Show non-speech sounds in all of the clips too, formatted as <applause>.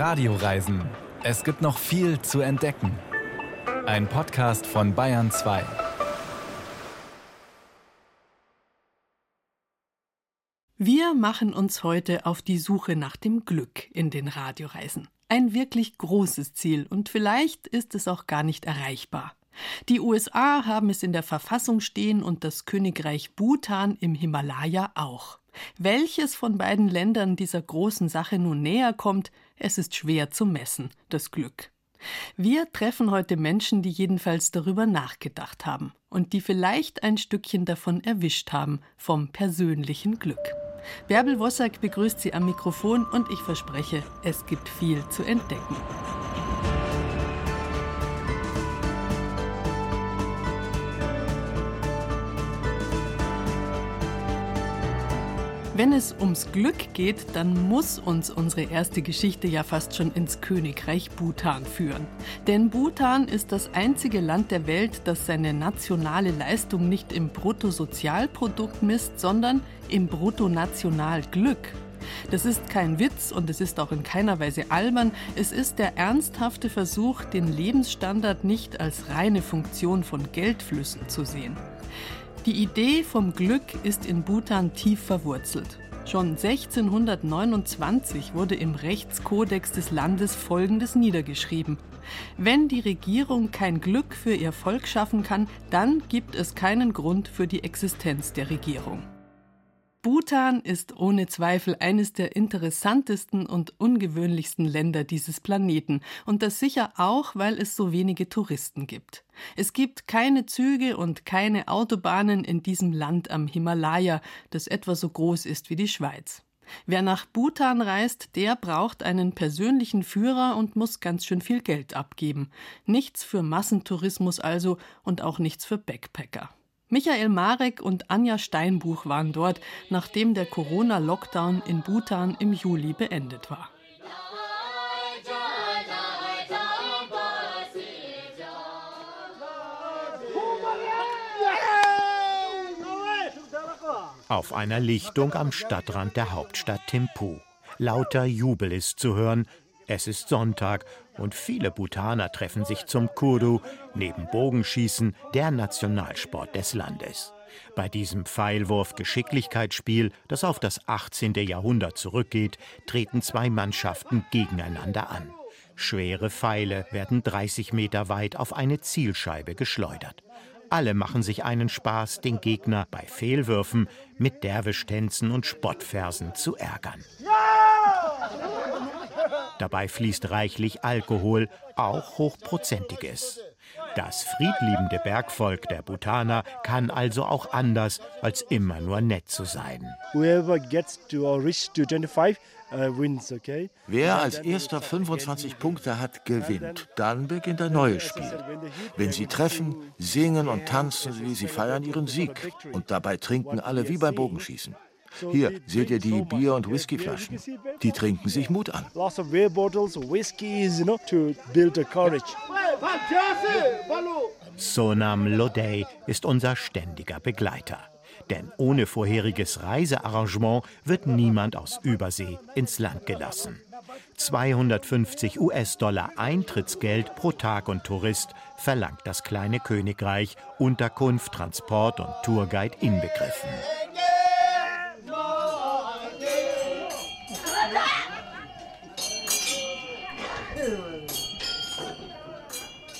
Radioreisen. Es gibt noch viel zu entdecken. Ein Podcast von Bayern 2. Wir machen uns heute auf die Suche nach dem Glück in den Radioreisen. Ein wirklich großes Ziel und vielleicht ist es auch gar nicht erreichbar. Die USA haben es in der Verfassung stehen und das Königreich Bhutan im Himalaya auch. Welches von beiden Ländern dieser großen Sache nun näher kommt, es ist schwer zu messen, das Glück. Wir treffen heute Menschen, die jedenfalls darüber nachgedacht haben und die vielleicht ein Stückchen davon erwischt haben, vom persönlichen Glück. Bärbel Wossack begrüßt Sie am Mikrofon und ich verspreche, es gibt viel zu entdecken. Wenn es ums Glück geht, dann muss uns unsere erste Geschichte ja fast schon ins Königreich Bhutan führen. Denn Bhutan ist das einzige Land der Welt, das seine nationale Leistung nicht im Bruttosozialprodukt misst, sondern im Bruttonationalglück. Das ist kein Witz und es ist auch in keiner Weise albern. Es ist der ernsthafte Versuch, den Lebensstandard nicht als reine Funktion von Geldflüssen zu sehen. Die Idee vom Glück ist in Bhutan tief verwurzelt. Schon 1629 wurde im Rechtskodex des Landes Folgendes niedergeschrieben. Wenn die Regierung kein Glück für ihr Volk schaffen kann, dann gibt es keinen Grund für die Existenz der Regierung. Bhutan ist ohne Zweifel eines der interessantesten und ungewöhnlichsten Länder dieses Planeten und das sicher auch, weil es so wenige Touristen gibt. Es gibt keine Züge und keine Autobahnen in diesem Land am Himalaya, das etwa so groß ist wie die Schweiz. Wer nach Bhutan reist, der braucht einen persönlichen Führer und muss ganz schön viel Geld abgeben. Nichts für Massentourismus also und auch nichts für Backpacker. Michael Marek und Anja Steinbuch waren dort, nachdem der Corona-Lockdown in Bhutan im Juli beendet war. Auf einer Lichtung am Stadtrand der Hauptstadt Thimphu. Lauter Jubel ist zu hören, es ist Sonntag und viele Bhutaner treffen sich zum Kurdu, neben Bogenschießen der Nationalsport des Landes. Bei diesem Pfeilwurf-Geschicklichkeitsspiel, das auf das 18. Jahrhundert zurückgeht, treten zwei Mannschaften gegeneinander an. Schwere Pfeile werden 30 Meter weit auf eine Zielscheibe geschleudert. Alle machen sich einen Spaß, den Gegner bei Fehlwürfen mit Derwischtänzen und Spottversen zu ärgern. Dabei fließt reichlich Alkohol, auch hochprozentiges. Das friedliebende Bergvolk der Bhutaner kann also auch anders, als immer nur nett zu sein. Uh, Wer als erster 25 Punkte hat, gewinnt. Dann beginnt ein neues Spiel. Wenn sie treffen, singen und tanzen sie, sie feiern ihren Sieg. Und dabei trinken alle wie beim Bogenschießen. Hier seht ihr die Bier- und Whiskyflaschen. Die trinken sich Mut an. Sonam Lodey ist unser ständiger Begleiter. Denn ohne vorheriges Reisearrangement wird niemand aus Übersee ins Land gelassen. 250 US-Dollar Eintrittsgeld pro Tag und Tourist verlangt das kleine Königreich, Unterkunft, Transport und Tourguide inbegriffen.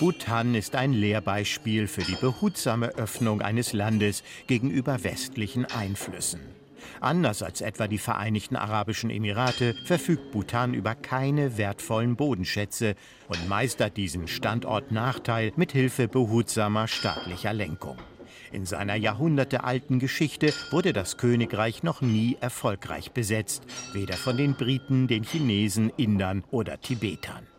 Bhutan ist ein Lehrbeispiel für die behutsame Öffnung eines Landes gegenüber westlichen Einflüssen. Anders als etwa die Vereinigten Arabischen Emirate verfügt Bhutan über keine wertvollen Bodenschätze und meistert diesen Standortnachteil mit Hilfe behutsamer staatlicher Lenkung. In seiner jahrhundertealten Geschichte wurde das Königreich noch nie erfolgreich besetzt, weder von den Briten, den Chinesen, Indern oder Tibetern.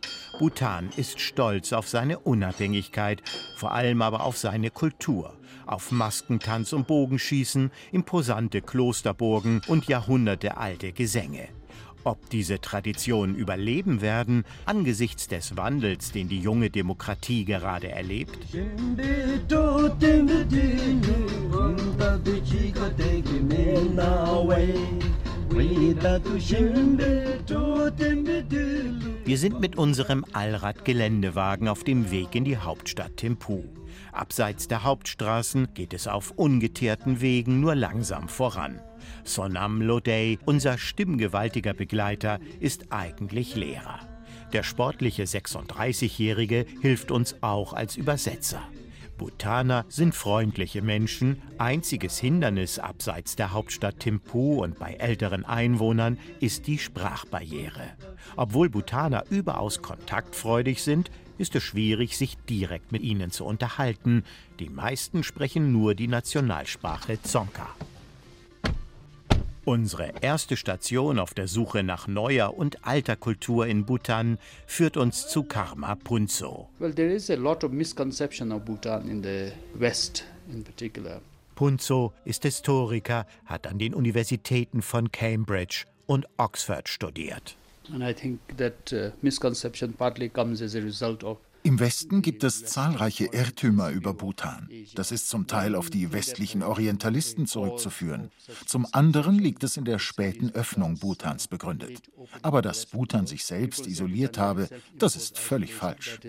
Bhutan ist stolz auf seine Unabhängigkeit, vor allem aber auf seine Kultur, auf Maskentanz und Bogenschießen, imposante Klosterburgen und jahrhundertealte Gesänge. Ob diese Traditionen überleben werden, angesichts des Wandels, den die junge Demokratie gerade erlebt? Wir sind mit unserem Allrad-Geländewagen auf dem Weg in die Hauptstadt Thimphu. Abseits der Hauptstraßen geht es auf ungeteerten Wegen nur langsam voran. Sonam Lodey, unser stimmgewaltiger Begleiter, ist eigentlich Lehrer. Der sportliche 36-Jährige hilft uns auch als Übersetzer. Bhutaner sind freundliche Menschen. Einziges Hindernis abseits der Hauptstadt Thimphu und bei älteren Einwohnern ist die Sprachbarriere. Obwohl Bhutaner überaus kontaktfreudig sind, ist es schwierig, sich direkt mit ihnen zu unterhalten. Die meisten sprechen nur die Nationalsprache Dzongkha. Unsere erste Station auf der Suche nach neuer und alter Kultur in Bhutan führt uns zu Karma Punso. Well, there is a lot of misconception of Bhutan in the West in particular. Punzo ist Historiker, hat an den Universitäten von Cambridge und Oxford studiert. And I think that uh, misconception partly comes as a result of im Westen gibt es zahlreiche Irrtümer über Bhutan. Das ist zum Teil auf die westlichen Orientalisten zurückzuführen. Zum anderen liegt es in der späten Öffnung Bhutans begründet. Aber dass Bhutan sich selbst isoliert habe, das ist völlig falsch.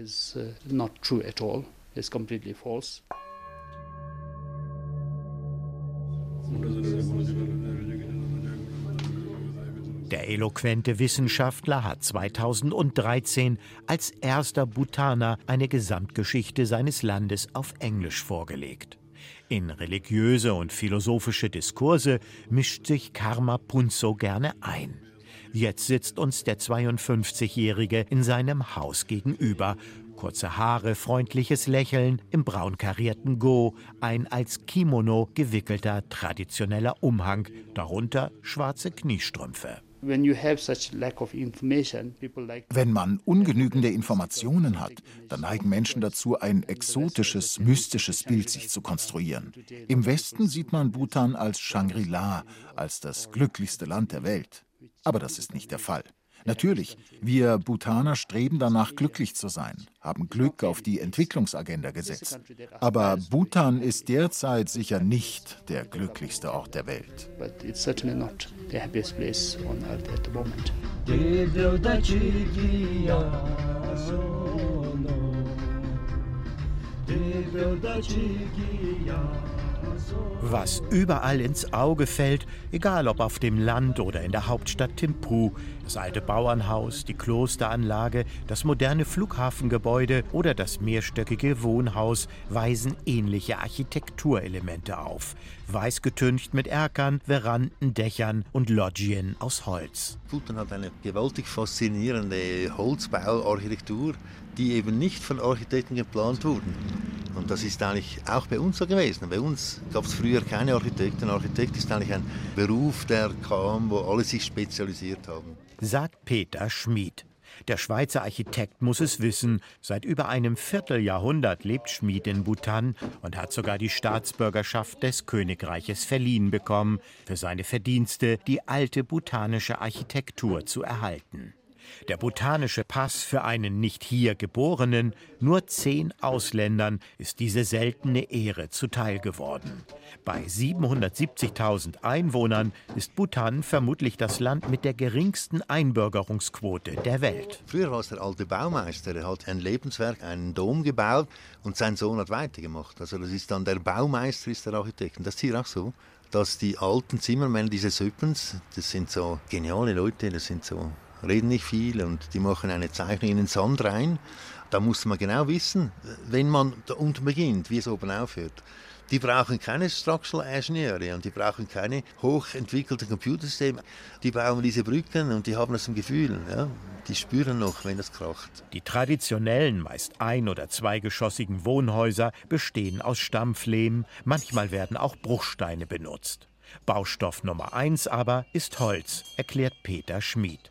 Der eloquente Wissenschaftler hat 2013 als erster Bhutaner eine Gesamtgeschichte seines Landes auf Englisch vorgelegt. In religiöse und philosophische Diskurse mischt sich Karma Punzo gerne ein. Jetzt sitzt uns der 52-Jährige in seinem Haus gegenüber. Kurze Haare, freundliches Lächeln, im braun karierten Go, ein als Kimono gewickelter traditioneller Umhang, darunter schwarze Kniestrümpfe. Wenn man ungenügende Informationen hat, dann neigen Menschen dazu, ein exotisches, mystisches Bild sich zu konstruieren. Im Westen sieht man Bhutan als Shangri-La, als das glücklichste Land der Welt. Aber das ist nicht der Fall. Natürlich, wir Bhutaner streben danach, glücklich zu sein, haben Glück auf die Entwicklungsagenda gesetzt. Aber Bhutan ist derzeit sicher nicht der glücklichste Ort der Welt. Was überall ins Auge fällt, egal ob auf dem Land oder in der Hauptstadt Thimphu, das alte Bauernhaus, die Klosteranlage, das moderne Flughafengebäude oder das mehrstöckige Wohnhaus weisen ähnliche Architekturelemente auf. Weiß getüncht mit Erkern, Veranden, Dächern und Loggien aus Holz. Bhutan hat eine gewaltig faszinierende Holzbauarchitektur, die eben nicht von Architekten geplant wurden. Und das ist eigentlich auch bei uns so gewesen. Bei uns gab es früher keine Architekten. Architekt ist eigentlich ein Beruf, der kam, wo alle sich spezialisiert haben. Sagt Peter Schmid. Der Schweizer Architekt muss es wissen. Seit über einem Vierteljahrhundert lebt Schmid in Bhutan und hat sogar die Staatsbürgerschaft des Königreiches verliehen bekommen, für seine Verdienste, die alte bhutanische Architektur zu erhalten. Der botanische Pass für einen nicht hier Geborenen, nur zehn Ausländern ist diese seltene Ehre zuteil geworden. Bei 770.000 Einwohnern ist Bhutan vermutlich das Land mit der geringsten Einbürgerungsquote der Welt. Früher war es der alte Baumeister, der hat ein Lebenswerk, einen Dom gebaut und sein Sohn hat weitergemacht. Also das ist dann der Baumeister, ist der Architekt. Und das ist hier auch so dass die alten Zimmermänner, diese Söppens, das sind so geniale Leute, das sind so reden nicht viel und die machen eine Zeichnung in den Sand rein. Da muss man genau wissen, wenn man da unten beginnt, wie es oben aufhört. Die brauchen keine Structural Ingenieure und die brauchen keine hochentwickelten Computersysteme. Die bauen diese Brücken und die haben das im Gefühl. Ja? Die spüren noch, wenn es kracht. Die traditionellen, meist ein- oder zweigeschossigen Wohnhäuser bestehen aus Stampflehm. Manchmal werden auch Bruchsteine benutzt. Baustoff Nummer eins aber ist Holz, erklärt Peter Schmid.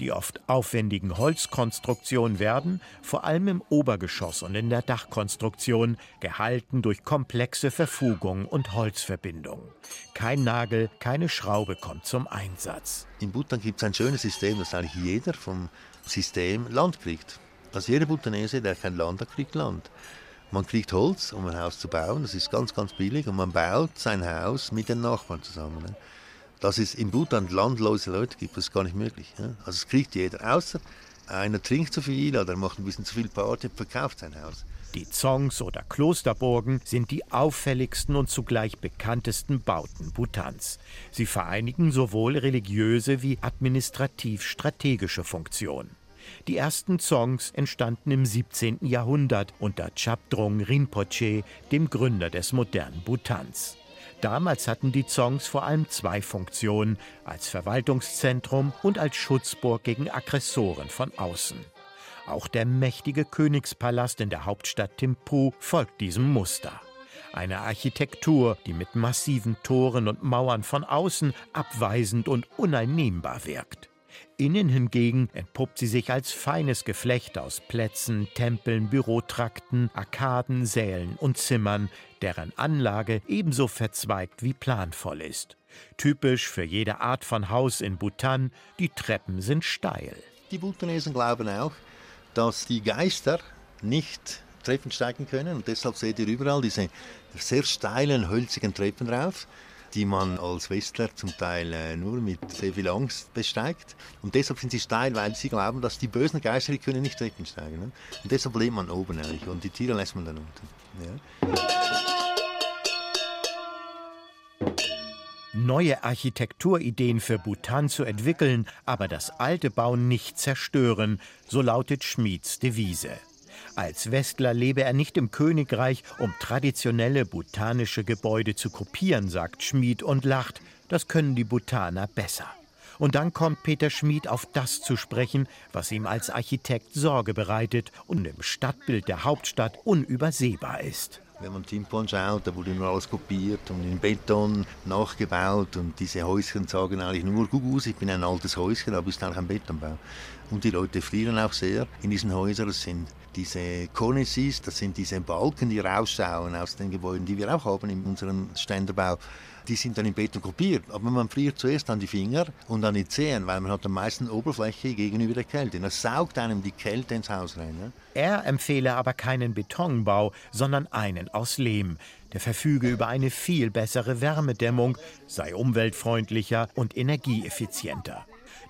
Die oft aufwendigen Holzkonstruktionen werden, vor allem im Obergeschoss und in der Dachkonstruktion, gehalten durch komplexe Verfugungen und Holzverbindungen. Kein Nagel, keine Schraube kommt zum Einsatz. In Bhutan gibt es ein schönes System, dass eigentlich jeder vom System Land kriegt. Also jeder Bhutanese, der kein Land hat, kriegt Land. Man kriegt Holz, um ein Haus zu bauen, das ist ganz, ganz billig, und man baut sein Haus mit den Nachbarn zusammen dass es in Bhutan landlose Leute gibt, das ist gar nicht möglich. Ja? Also es kriegt jeder, außer einer trinkt zu viel oder macht ein bisschen zu viel Party, verkauft sein Haus. Die Zongs oder Klosterburgen sind die auffälligsten und zugleich bekanntesten Bauten Bhutans. Sie vereinigen sowohl religiöse wie administrativ-strategische Funktionen. Die ersten Zongs entstanden im 17. Jahrhundert unter Chabdrung Rinpoche, dem Gründer des modernen Bhutans. Damals hatten die Zongs vor allem zwei Funktionen, als Verwaltungszentrum und als Schutzburg gegen Aggressoren von außen. Auch der mächtige Königspalast in der Hauptstadt Thimphu folgt diesem Muster. Eine Architektur, die mit massiven Toren und Mauern von außen abweisend und uneinnehmbar wirkt. Innen hingegen entpuppt sie sich als feines Geflecht aus Plätzen, Tempeln, Bürotrakten, Arkaden, Sälen und Zimmern, deren Anlage ebenso verzweigt wie planvoll ist. Typisch für jede Art von Haus in Bhutan, die Treppen sind steil. Die Bhutanesen glauben auch, dass die Geister nicht Treppen steigen können. Und deshalb seht ihr überall diese sehr steilen, hölzigen Treppen drauf, die man als Westler zum Teil äh, nur mit sehr viel Angst besteigt. Und deshalb sind sie steil, weil sie glauben, dass die bösen Geister die können nicht Treppen steigen. Ne? Und deshalb lebt man oben eigentlich und die Tiere lässt man dann unten. Ja. neue Architekturideen für Bhutan zu entwickeln, aber das alte Bauen nicht zerstören, so lautet Schmieds Devise. Als Westler lebe er nicht im Königreich, um traditionelle bhutanische Gebäude zu kopieren, sagt Schmid und lacht. Das können die Bhutaner besser. Und dann kommt Peter Schmid auf das zu sprechen, was ihm als Architekt Sorge bereitet und im Stadtbild der Hauptstadt unübersehbar ist. Wenn man Timpo anschaut, da wurde nur alles kopiert und in Beton nachgebaut und diese Häuschen sagen eigentlich nur, guck aus, ich bin ein altes Häuschen, aber ist eigentlich ein Betonbau. Und die Leute frieren auch sehr in diesen Häusern. Das sind diese Cornices, das sind diese Balken, die rausschauen aus den Gebäuden, die wir auch haben in unserem Ständerbau die sind dann in Beton kopiert. Aber man friert zuerst an die Finger und an die Zehen, weil man hat am meisten Oberfläche gegenüber der Kälte. Das saugt einem die Kälte ins Haus rein. Ne? Er empfehle aber keinen Betonbau, sondern einen aus Lehm. Der verfüge über eine viel bessere Wärmedämmung, sei umweltfreundlicher und energieeffizienter.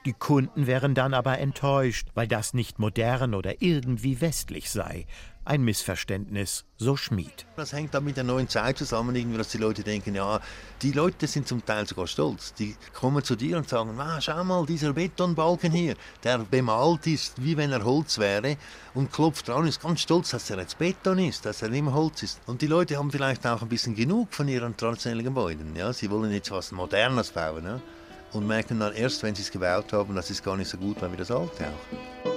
Die Kunden wären dann aber enttäuscht, weil das nicht modern oder irgendwie westlich sei. Ein Missverständnis, so Schmied. Das hängt dann mit der neuen Zeit zusammen, irgendwie, dass die Leute denken, ja, die Leute sind zum Teil sogar stolz. Die kommen zu dir und sagen, ah, schau mal, dieser Betonbalken hier, der bemalt ist, wie wenn er Holz wäre und klopft dran, ist ganz stolz, dass er jetzt Beton ist, dass er immer Holz ist. Und die Leute haben vielleicht auch ein bisschen genug von ihren traditionellen Gebäuden. Ja? Sie wollen jetzt was Modernes bauen. Ja? Und merken dann erst, wenn sie es gebaut haben, dass es gar nicht so gut war wie das alte auch.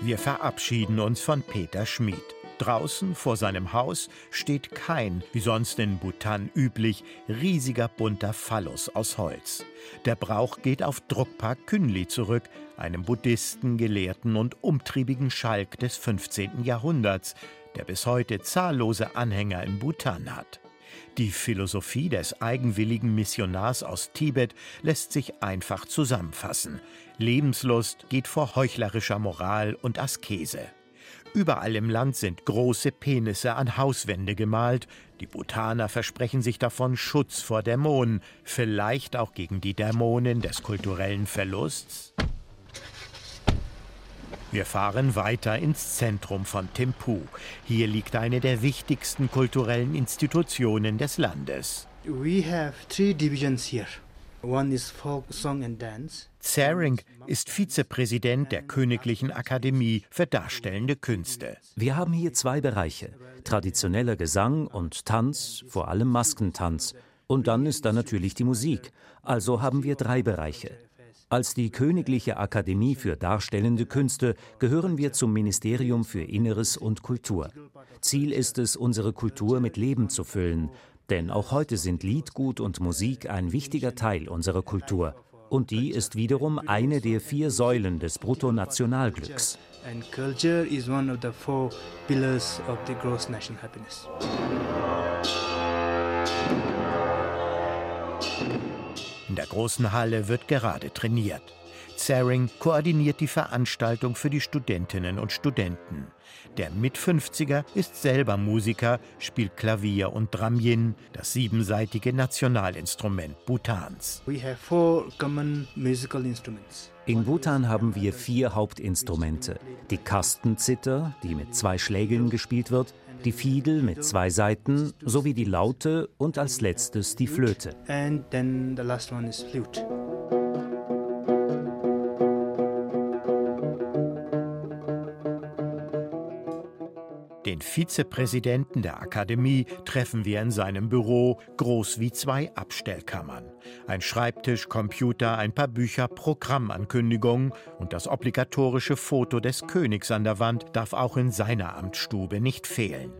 Wir verabschieden uns von Peter Schmid. Draußen vor seinem Haus steht kein, wie sonst in Bhutan üblich, riesiger bunter Phallus aus Holz. Der Brauch geht auf Drukpa Künli zurück, einem Buddhisten, Gelehrten und umtriebigen Schalk des 15. Jahrhunderts, der bis heute zahllose Anhänger in Bhutan hat. Die Philosophie des eigenwilligen Missionars aus Tibet lässt sich einfach zusammenfassen. Lebenslust geht vor heuchlerischer Moral und Askese. Überall im Land sind große Penisse an Hauswände gemalt. Die Bhutaner versprechen sich davon Schutz vor Dämonen, vielleicht auch gegen die Dämonen des kulturellen Verlusts. Wir fahren weiter ins Zentrum von Thimphu. Hier liegt eine der wichtigsten kulturellen Institutionen des Landes. We have three divisions here. One is folk, song and dance. Zaring ist Vizepräsident der Königlichen Akademie für Darstellende Künste. Wir haben hier zwei Bereiche: traditioneller Gesang und Tanz, vor allem Maskentanz. Und dann ist da natürlich die Musik. Also haben wir drei Bereiche. Als die Königliche Akademie für Darstellende Künste gehören wir zum Ministerium für Inneres und Kultur. Ziel ist es, unsere Kultur mit Leben zu füllen, denn auch heute sind Liedgut und Musik ein wichtiger Teil unserer Kultur. Und die ist wiederum eine der vier Säulen des Bruttonationalglücks. Culture is one of the four pillars of the gross national happiness. In der großen Halle wird gerade trainiert. Zaring koordiniert die Veranstaltung für die Studentinnen und Studenten. Der Mit-50er ist selber Musiker, spielt Klavier und Dramyin, das siebenseitige Nationalinstrument Bhutans. In Bhutan haben wir vier Hauptinstrumente. Die Kastenzither, die mit zwei Schlägeln gespielt wird, die Fiedel mit zwei Saiten sowie die Laute und als letztes die Flöte. Den Vizepräsidenten der Akademie treffen wir in seinem Büro, groß wie zwei Abstellkammern. Ein Schreibtisch, Computer, ein paar Bücher, Programmankündigungen und das obligatorische Foto des Königs an der Wand darf auch in seiner Amtsstube nicht fehlen.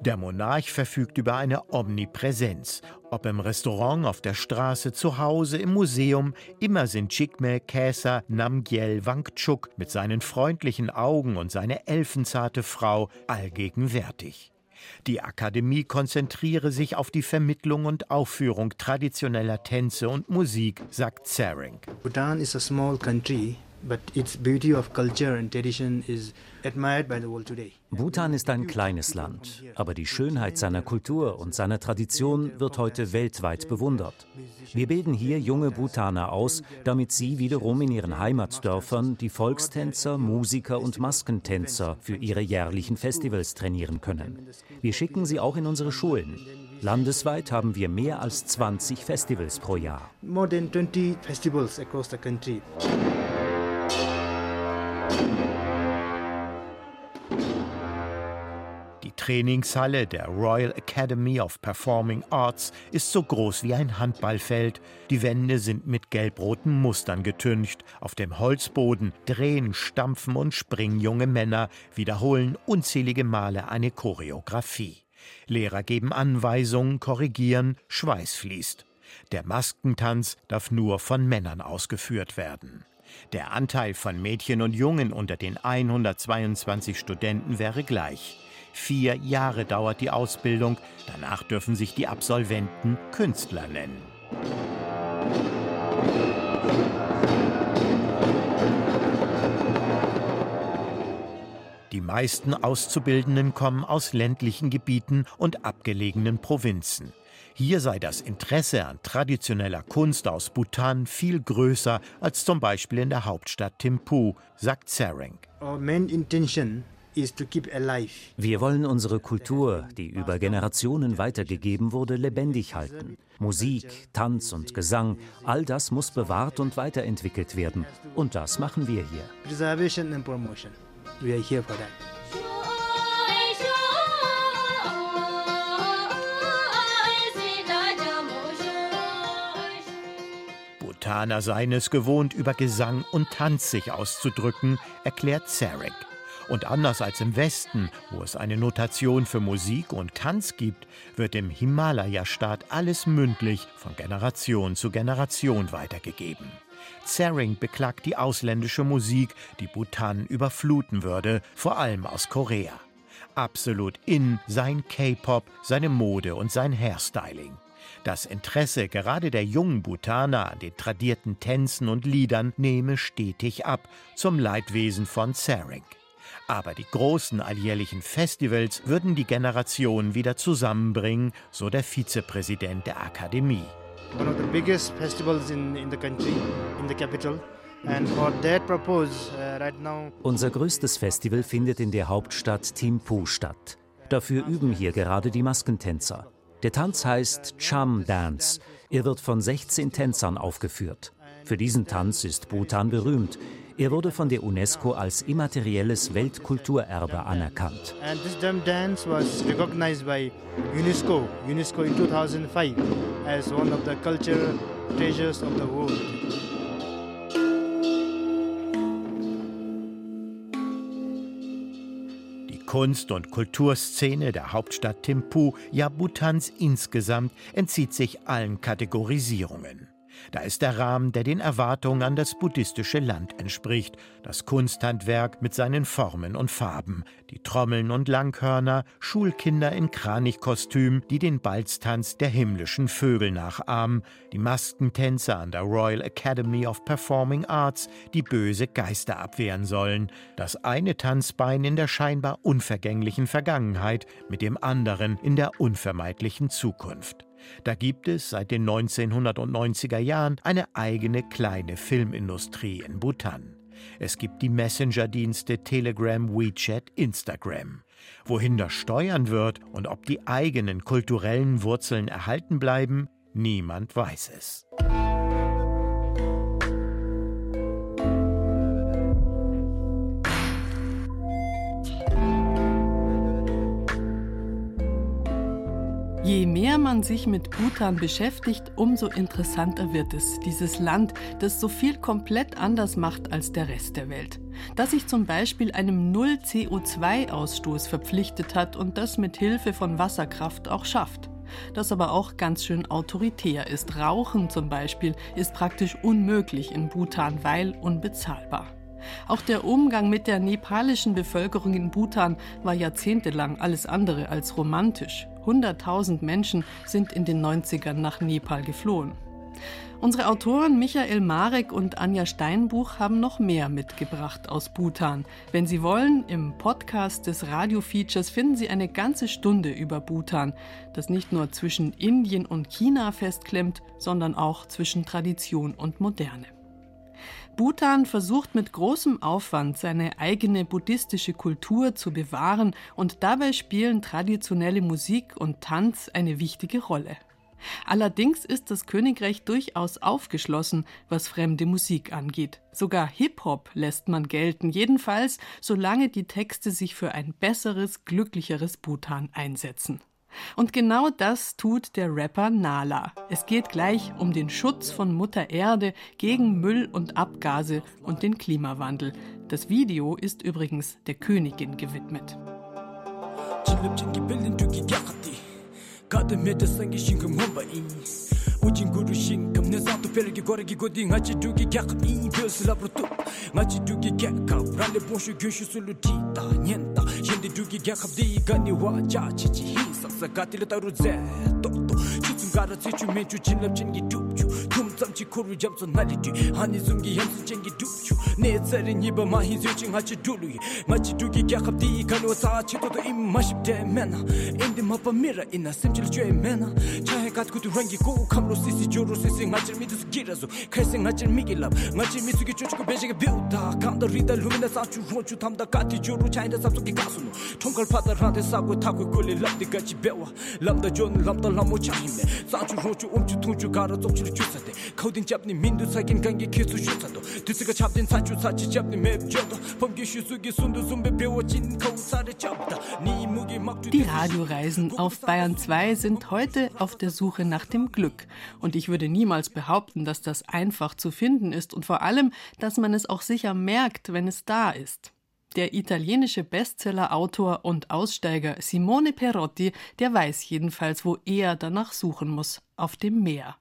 Der Monarch verfügt über eine Omnipräsenz. Ob im Restaurant, auf der Straße, zu Hause, im Museum, immer sind Chikme Käser Namgyel Wangchuk mit seinen freundlichen Augen und seine elfenzarte Frau allgegenwärtig. Die Akademie konzentriere sich auf die Vermittlung und Aufführung traditioneller Tänze und Musik, sagt Tsering. Bhutan is a small country Bhutan ist ein kleines Land, aber die Schönheit seiner Kultur und seiner Tradition wird heute weltweit bewundert. Wir bilden hier junge Bhutaner aus, damit sie wiederum in ihren Heimatdörfern die Volkstänzer, Musiker und Maskentänzer für ihre jährlichen Festivals trainieren können. Wir schicken sie auch in unsere Schulen. Landesweit haben wir mehr als 20 Festivals pro Jahr. More than 20 festivals across the country. Trainingshalle der Royal Academy of Performing Arts ist so groß wie ein Handballfeld. Die Wände sind mit gelbroten Mustern getüncht. Auf dem Holzboden drehen, stampfen und springen junge Männer, wiederholen unzählige Male eine Choreografie. Lehrer geben Anweisungen, korrigieren, Schweiß fließt. Der Maskentanz darf nur von Männern ausgeführt werden. Der Anteil von Mädchen und Jungen unter den 122 Studenten wäre gleich. Vier Jahre dauert die Ausbildung, danach dürfen sich die Absolventen Künstler nennen. Die meisten Auszubildenden kommen aus ländlichen Gebieten und abgelegenen Provinzen. Hier sei das Interesse an traditioneller Kunst aus Bhutan viel größer als zum Beispiel in der Hauptstadt Thimphu, sagt Tsering. Wir wollen unsere Kultur, die über Generationen weitergegeben wurde, lebendig halten. Musik, Tanz und Gesang, all das muss bewahrt und weiterentwickelt werden. Und das machen wir hier. Preservation and promotion. We are here for that. Bhutaner seien es gewohnt, über Gesang und Tanz sich auszudrücken, erklärt Zarek. Und anders als im Westen, wo es eine Notation für Musik und Tanz gibt, wird im Himalaya-Staat alles mündlich von Generation zu Generation weitergegeben. Tsering beklagt die ausländische Musik, die Bhutan überfluten würde, vor allem aus Korea. Absolut in sein K-Pop, seine Mode und sein Hairstyling. Das Interesse gerade der jungen Bhutaner an den tradierten Tänzen und Liedern nehme stetig ab, zum Leidwesen von Tsering. Aber die großen alljährlichen Festivals würden die Generationen wieder zusammenbringen, so der Vizepräsident der Akademie. One of the biggest festivals in, in the country, in the capital. Uh, Unser größtes Festival findet in der Hauptstadt Thimphu statt. Dafür üben hier gerade die Maskentänzer. Der Tanz heißt Cham Dance. Er wird von 16 Tänzern aufgeführt. Für diesen Tanz ist Bhutan berühmt. Er wurde von der UNESCO als immaterielles Weltkulturerbe anerkannt. And this drum dance was recognized by UNESCO, UNESCO in 2005 as one of the cultural treasures of the world. Die Kunst- und Kulturszene der Hauptstadt Thimphu, ja Bhutans insgesamt, entzieht sich allen Kategorisierungen. Da ist der Rahmen, der den Erwartungen an das buddhistische Land entspricht. Das Kunsthandwerk mit seinen Formen und Farben. Die Trommeln und Langhörner, Schulkinder in Kranichkostüm, die den Balztanz der himmlischen Vögel nachahmen. Die Maskentänzer an der Royal Academy of Performing Arts, die böse Geister abwehren sollen. Das eine Tanzbein in der scheinbar unvergänglichen Vergangenheit, mit dem anderen in der unvermeidlichen Zukunft. Da gibt es seit den 1990er Jahren eine eigene kleine Filmindustrie in Bhutan. Es gibt die Messenger-Dienste Telegram, WeChat, Instagram. Wohin das steuern wird und ob die eigenen kulturellen Wurzeln erhalten bleiben, niemand weiß es. Je mehr man sich mit Bhutan beschäftigt, umso interessanter wird es. Dieses Land, das so viel komplett anders macht als der Rest der Welt. Das sich zum Beispiel einem Null-CO2-Ausstoß verpflichtet hat und das mit Hilfe von Wasserkraft auch schafft. Das aber auch ganz schön autoritär ist. Rauchen zum Beispiel ist praktisch unmöglich in Bhutan, weil unbezahlbar. Auch der Umgang mit der nepalischen Bevölkerung in Bhutan war jahrzehntelang alles andere als romantisch. 100.000 Menschen sind in den 90ern nach Nepal geflohen. Unsere Autoren Michael Marek und Anja Steinbuch haben noch mehr mitgebracht aus Bhutan. Wenn Sie wollen, im Podcast des Radio-Features finden Sie eine ganze Stunde über Bhutan, das nicht nur zwischen Indien und China festklemmt, sondern auch zwischen Tradition und Moderne. Bhutan versucht mit großem Aufwand seine eigene buddhistische Kultur zu bewahren und dabei spielen traditionelle Musik und Tanz eine wichtige Rolle. Allerdings ist das Königreich durchaus aufgeschlossen, was fremde Musik angeht. Sogar Hip-Hop lässt man gelten, jedenfalls solange die Texte sich für ein besseres, glücklicheres Bhutan einsetzen. Und genau das tut der Rapper Nala. Es geht gleich um den Schutz von Mutter Erde gegen Müll und Abgase und den Klimawandel. Das Video ist übrigens der Königin gewidmet. ujin guru shin kam ne za tu felgi gore gi godi nga chi du gi kya khap i de sla bru tu nga chi du gi kya ka ra le bon shu gyu shu su lu ti ta nyen ta yin de du gi kya khap di ga ni wa cha chi chi hi sa sa ka ti le ta ru ze to to chi tsum ga ra chi chu me chu chin lam chin gi tu chu tsamchi kurwi jamso nali tu. Hani zungi yamsi jengi dukchu Ne tsari nyiba mahi zyuching hachi dului Machi dugi gyakab dii kanwa saa chi toto im mashib de mena. Endi mapa mira ina semchil chwe mena. Chahe kat kutu rangi go kamro sisi joro sisi ngachir mi dusu girazo Kaisi ngachir migi lab. Ngachir mi sugi chochiko bejige biuda Kanda rida lumina sanchu ronchu tamda kati joro chayna samsu ki kasuno Tomkal pata rante sakwe takwe gole labdi gachi bewa Lamda jon lamda lamo chahime Sanchu ronchu omchu um tunchu gara zokchili chusate 코딩 잡니 민두 사긴 관계 기수 슈사도 드스가 잡된 사주 사치 잡니 맵줘도 범기 슈수기 순두 순배 배워진 거우사를 잡다 니 무기 막 Die Radioreisen auf Bayern 2 sind heute auf der Suche nach dem Glück. Und ich würde niemals behaupten, dass das einfach zu finden ist und vor allem, dass man es auch sicher merkt, wenn es da ist. Der italienische Bestseller-Autor und Aussteiger Simone Perotti, der weiß jedenfalls, wo er danach suchen muss, auf dem Meer.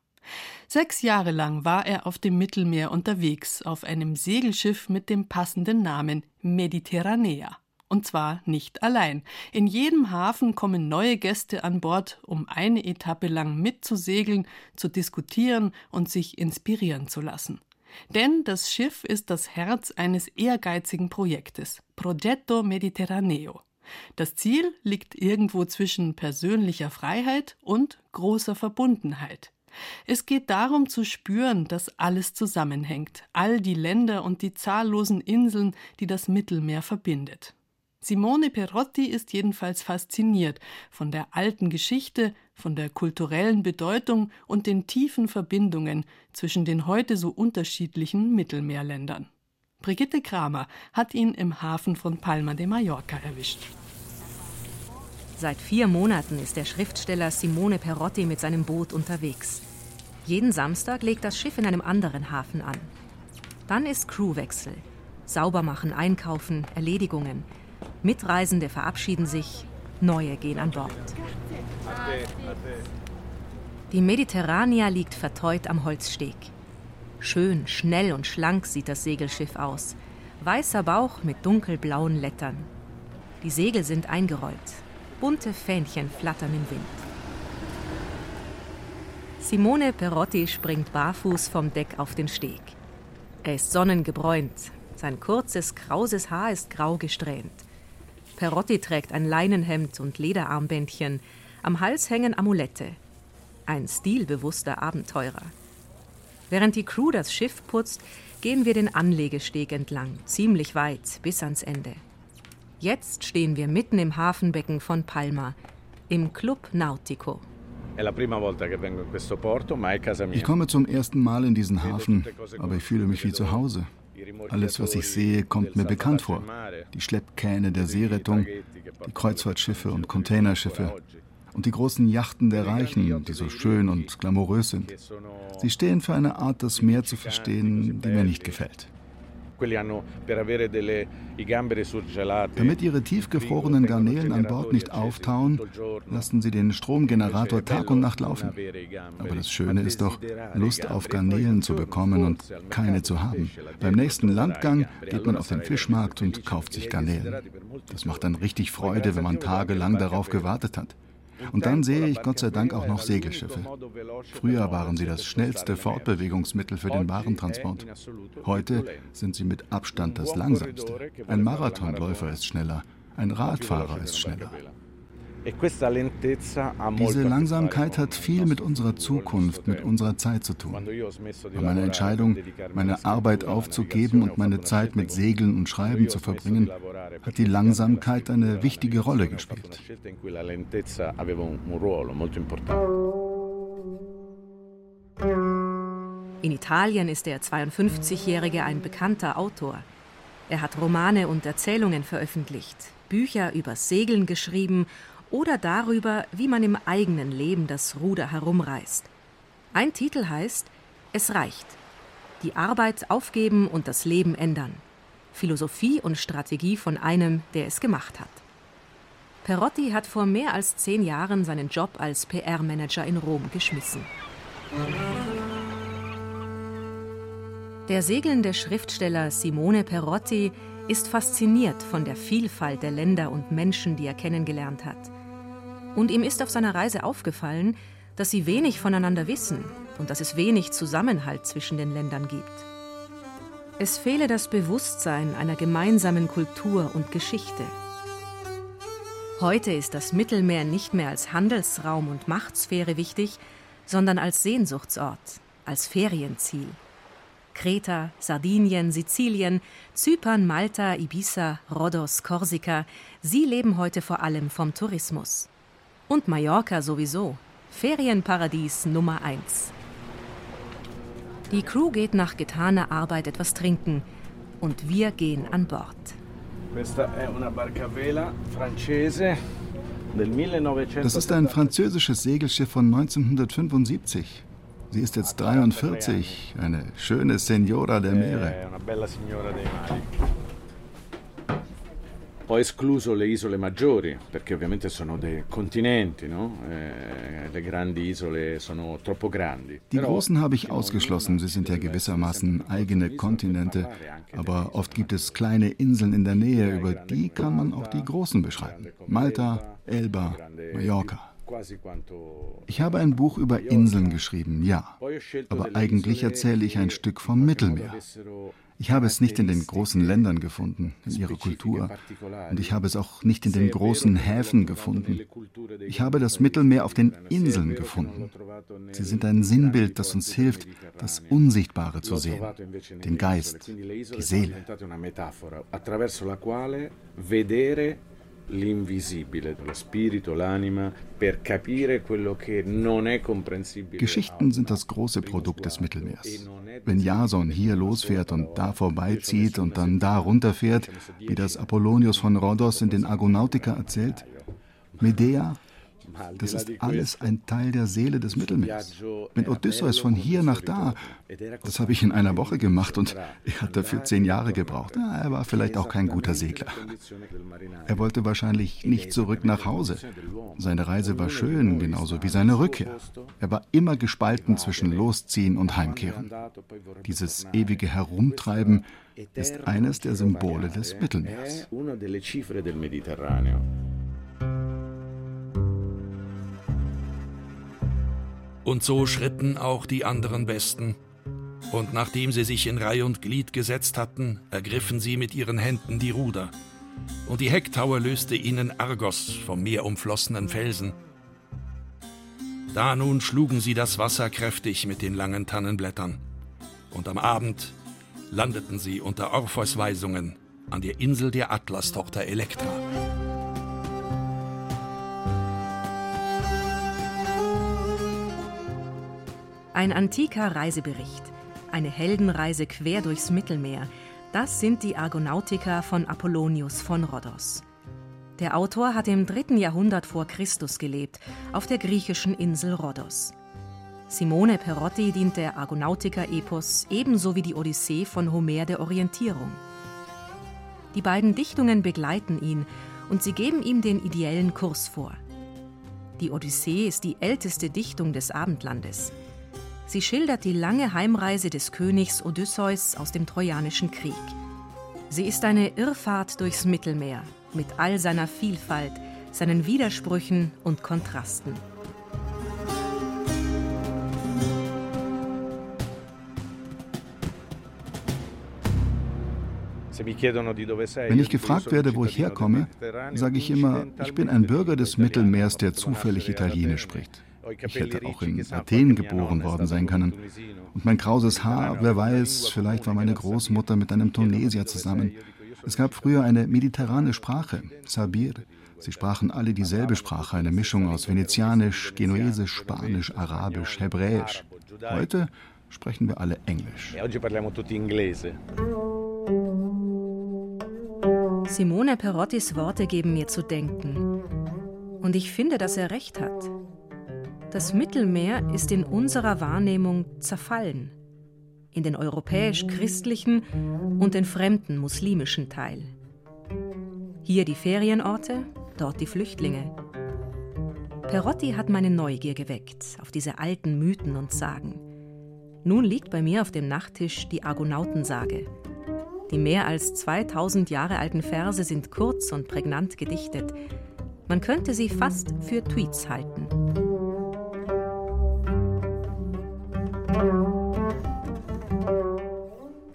Sechs Jahre lang war er auf dem Mittelmeer unterwegs, auf einem Segelschiff mit dem passenden Namen Mediterranea. Und zwar nicht allein. In jedem Hafen kommen neue Gäste an Bord, um eine Etappe lang mitzusegeln, zu diskutieren und sich inspirieren zu lassen. Denn das Schiff ist das Herz eines ehrgeizigen Projektes, Progetto Mediterraneo. Das Ziel liegt irgendwo zwischen persönlicher Freiheit und großer Verbundenheit. Es geht darum zu spüren, dass alles zusammenhängt, all die Länder und die zahllosen Inseln, die das Mittelmeer verbindet. Simone Perotti ist jedenfalls fasziniert von der alten Geschichte, von der kulturellen Bedeutung und den tiefen Verbindungen zwischen den heute so unterschiedlichen Mittelmeerländern. Brigitte Kramer hat ihn im Hafen von Palma de Mallorca erwischt. Seit vier Monaten ist der Schriftsteller Simone Perotti mit seinem Boot unterwegs. Jeden Samstag legt das Schiff in einem anderen Hafen an. Dann ist Crewwechsel. Saubermachen, einkaufen, Erledigungen. Mitreisende verabschieden sich, neue gehen an Bord. Die Mediterranea liegt verteut am Holzsteg. Schön, schnell und schlank sieht das Segelschiff aus. Weißer Bauch mit dunkelblauen Lettern. Die Segel sind eingerollt. Bunte Fähnchen flattern im Wind. Simone Perotti springt barfuß vom Deck auf den Steg. Er ist sonnengebräunt. Sein kurzes, krauses Haar ist grau gesträhnt. Perotti trägt ein Leinenhemd und Lederarmbändchen. Am Hals hängen Amulette. Ein stilbewusster Abenteurer. Während die Crew das Schiff putzt, gehen wir den Anlegesteg entlang, ziemlich weit, bis ans Ende. Jetzt stehen wir mitten im Hafenbecken von Palma, im Club Nautico. Ich komme zum ersten Mal in diesen Hafen, aber ich fühle mich wie zu Hause. Alles, was ich sehe, kommt mir bekannt vor. Die Schleppkähne der Seerettung, die Kreuzfahrtschiffe und Containerschiffe und die großen Yachten der Reichen, die so schön und glamourös sind. Sie stehen für eine Art, das Meer zu verstehen, die mir nicht gefällt. Damit ihre tiefgefrorenen Garnelen an Bord nicht auftauen, lassen sie den Stromgenerator Tag und Nacht laufen. Aber das Schöne ist doch, Lust auf Garnelen zu bekommen und keine zu haben. Beim nächsten Landgang geht man auf den Fischmarkt und kauft sich Garnelen. Das macht dann richtig Freude, wenn man tagelang darauf gewartet hat. Und dann sehe ich Gott sei Dank auch noch Segelschiffe. Früher waren sie das schnellste Fortbewegungsmittel für den Warentransport. Heute sind sie mit Abstand das langsamste. Ein Marathonläufer ist schneller, ein Radfahrer ist schneller. E Diese Langsamkeit hat viel mit unserer Zukunft, mit unserer Zeit zu tun. Bei meiner Entscheidung, meine Arbeit aufzugeben und meine Zeit mit Segeln und Schreiben zu verbringen, hat die Langsamkeit eine wichtige Rolle gespielt. In Italien ist der 52-Jährige ein bekannter Autor. Er hat Romane und Erzählungen veröffentlicht, Bücher über Segeln geschrieben oder darüber, wie man im eigenen Leben das Ruder herumreißt. Ein Titel heißt Es reicht. Die Arbeit aufgeben und das Leben ändern. Philosophie und Strategie von einem, der es gemacht hat. Perotti hat vor mehr als zehn Jahren seinen Job als PR-Manager in Rom geschmissen. Der segelnde Schriftsteller Simone Perotti ist fasziniert von der Vielfalt der Länder und Menschen, die er kennengelernt hat. Und ihm ist auf seiner Reise aufgefallen, dass sie wenig voneinander wissen und dass es wenig Zusammenhalt zwischen den Ländern gibt. Es fehle das Bewusstsein einer gemeinsamen Kultur und Geschichte. Heute ist das Mittelmeer nicht mehr als Handelsraum und Machtsphäre wichtig, sondern als Sehnsuchtsort, als Ferienziel. Kreta, Sardinien, Sizilien, Zypern, Malta, Ibiza, Rhodos, Korsika, sie leben heute vor allem vom Tourismus. Und Mallorca sowieso. Ferienparadies Nummer 1. Die Crew geht nach getaner Arbeit etwas trinken und wir gehen an Bord. Das ist ein französisches Segelschiff von 1975. Sie ist jetzt 43, eine schöne Signora der Meere. Ho escluso le isole maggiori perché ovviamente sono dei continenti, no? eh, le grandi isole sono troppo grandi. Die großen habe ich ausgeschlossen, sie sind ja gewissermaßen eigene Kontinente, aber oft gibt es kleine Inseln in der Nähe, über die kann man auch die großen beschreiben. Malta, Elba, Mallorca. Ich habe ein Buch über Inseln geschrieben, ja, aber eigentlich erzähle ich ein Stück vom Mittelmeer. Ich habe es nicht in den großen Ländern gefunden, in ihrer Kultur. Und ich habe es auch nicht in den großen Häfen gefunden. Ich habe das Mittelmeer auf den Inseln gefunden. Sie sind ein Sinnbild, das uns hilft, das Unsichtbare zu sehen, den Geist, die Seele l'invisibile, lo spirito, l'anima, per capire quello che non è comprensibile. Geschichten sind das große Produkt des Mittelmeers. Wenn Jason hier losfährt und da vorbeizieht und dann da runterfährt, wie das Apollonius von Rhodos in den Argonautica erzählt, Medea, Das ist alles ein Teil der Seele des Mittelmeers. Mit Odysseus von hier nach da, das habe ich in einer Woche gemacht und er hat dafür zehn Jahre gebraucht. Ja, er war vielleicht auch kein guter Segler. Er wollte wahrscheinlich nicht zurück nach Hause. Seine Reise war schön, genauso wie seine Rückkehr. Er war immer gespalten zwischen Losziehen und Heimkehren. Dieses ewige Herumtreiben ist eines der Symbole des Mittelmeers. Und so schritten auch die anderen Besten. Und nachdem sie sich in Reih und Glied gesetzt hatten, ergriffen sie mit ihren Händen die Ruder. Und die Hecktaue löste ihnen Argos vom meerumflossenen Felsen. Da nun schlugen sie das Wasser kräftig mit den langen Tannenblättern. Und am Abend landeten sie unter Orpheus Weisungen an der Insel der Atlas-Tochter Elektra. Ein antiker Reisebericht, eine Heldenreise quer durchs Mittelmeer, das sind die Argonautika von Apollonius von Rhodos. Der Autor hat im dritten Jahrhundert vor Christus gelebt, auf der griechischen Insel Rhodos. Simone Perotti dient der Argonautika-Epos ebenso wie die Odyssee von Homer der Orientierung. Die beiden Dichtungen begleiten ihn und sie geben ihm den ideellen Kurs vor. Die Odyssee ist die älteste Dichtung des Abendlandes. Sie schildert die lange Heimreise des Königs Odysseus aus dem Trojanischen Krieg. Sie ist eine Irrfahrt durchs Mittelmeer mit all seiner Vielfalt, seinen Widersprüchen und Kontrasten. Wenn ich gefragt werde, wo ich herkomme, sage ich immer, ich bin ein Bürger des Mittelmeers, der zufällig Italienisch spricht. Ich hätte auch in Athen geboren worden sein können. Und mein krauses Haar, wer weiß, vielleicht war meine Großmutter mit einem Tunesier zusammen. Es gab früher eine mediterrane Sprache, Sabir. Sie sprachen alle dieselbe Sprache, eine Mischung aus Venezianisch, Genuesisch, Spanisch, Arabisch, Hebräisch. Heute sprechen wir alle Englisch. Simone Perottis Worte geben mir zu denken. Und ich finde, dass er recht hat. Das Mittelmeer ist in unserer Wahrnehmung zerfallen. In den europäisch-christlichen und den fremden muslimischen Teil. Hier die Ferienorte, dort die Flüchtlinge. Perotti hat meine Neugier geweckt auf diese alten Mythen und Sagen. Nun liegt bei mir auf dem Nachttisch die Argonautensage, die mehr als 2000 Jahre alten Verse sind kurz und prägnant gedichtet. Man könnte sie fast für Tweets halten.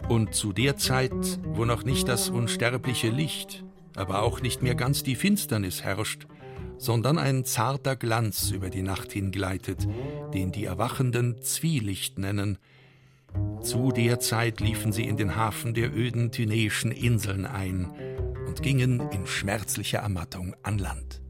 Und zu der Zeit, wo noch nicht das unsterbliche Licht, aber auch nicht mehr ganz die Finsternis herrscht, sondern ein zarter Glanz über die Nacht hingleitet, den die Erwachenden Zwielicht nennen, zu der Zeit liefen sie in den Hafen der öden Tynäischen Inseln ein und gingen in schmerzlicher Ermattung an Land.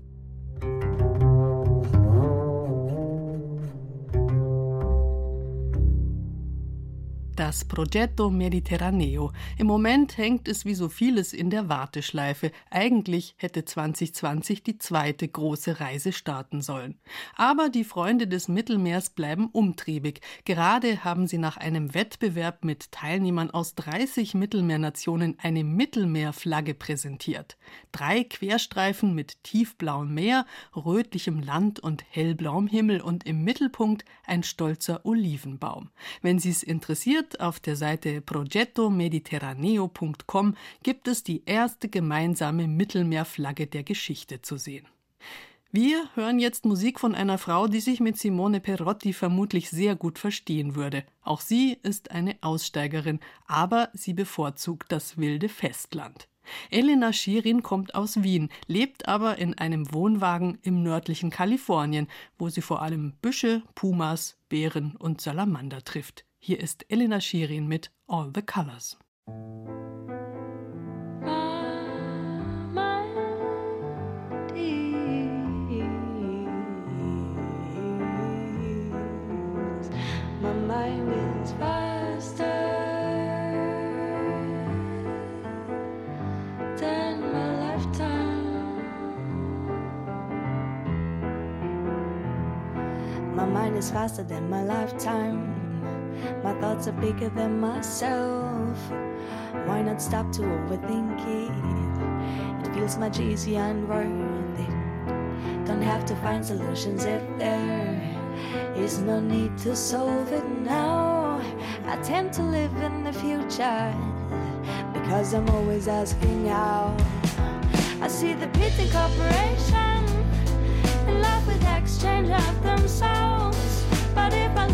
Das Progetto Mediterraneo. Im Moment hängt es wie so vieles in der Warteschleife. Eigentlich hätte 2020 die zweite große Reise starten sollen. Aber die Freunde des Mittelmeers bleiben umtriebig. Gerade haben sie nach einem Wettbewerb mit Teilnehmern aus 30 Mittelmeernationen eine Mittelmeerflagge präsentiert. Drei Querstreifen mit tiefblauem Meer, rötlichem Land und hellblauem Himmel und im Mittelpunkt ein stolzer Olivenbaum. Wenn Sie es interessiert, auf der Seite progettomediterraneo.com gibt es die erste gemeinsame Mittelmeerflagge der Geschichte zu sehen. Wir hören jetzt Musik von einer Frau, die sich mit Simone Perotti vermutlich sehr gut verstehen würde. Auch sie ist eine Aussteigerin, aber sie bevorzugt das wilde Festland. Elena Schirin kommt aus Wien, lebt aber in einem Wohnwagen im nördlichen Kalifornien, wo sie vor allem Büsche, Pumas, Bären und Salamander trifft. Hier ist Elena Schirin mit All the Colors. My mind is faster. than my lifetime. My thoughts are bigger than myself. Why not stop to overthink it? It feels much easier and worth it. Don't have to find solutions if there is no need to solve it now. I tend to live in the future because I'm always asking how. I see the pity corporation in love with exchange of themselves. But if I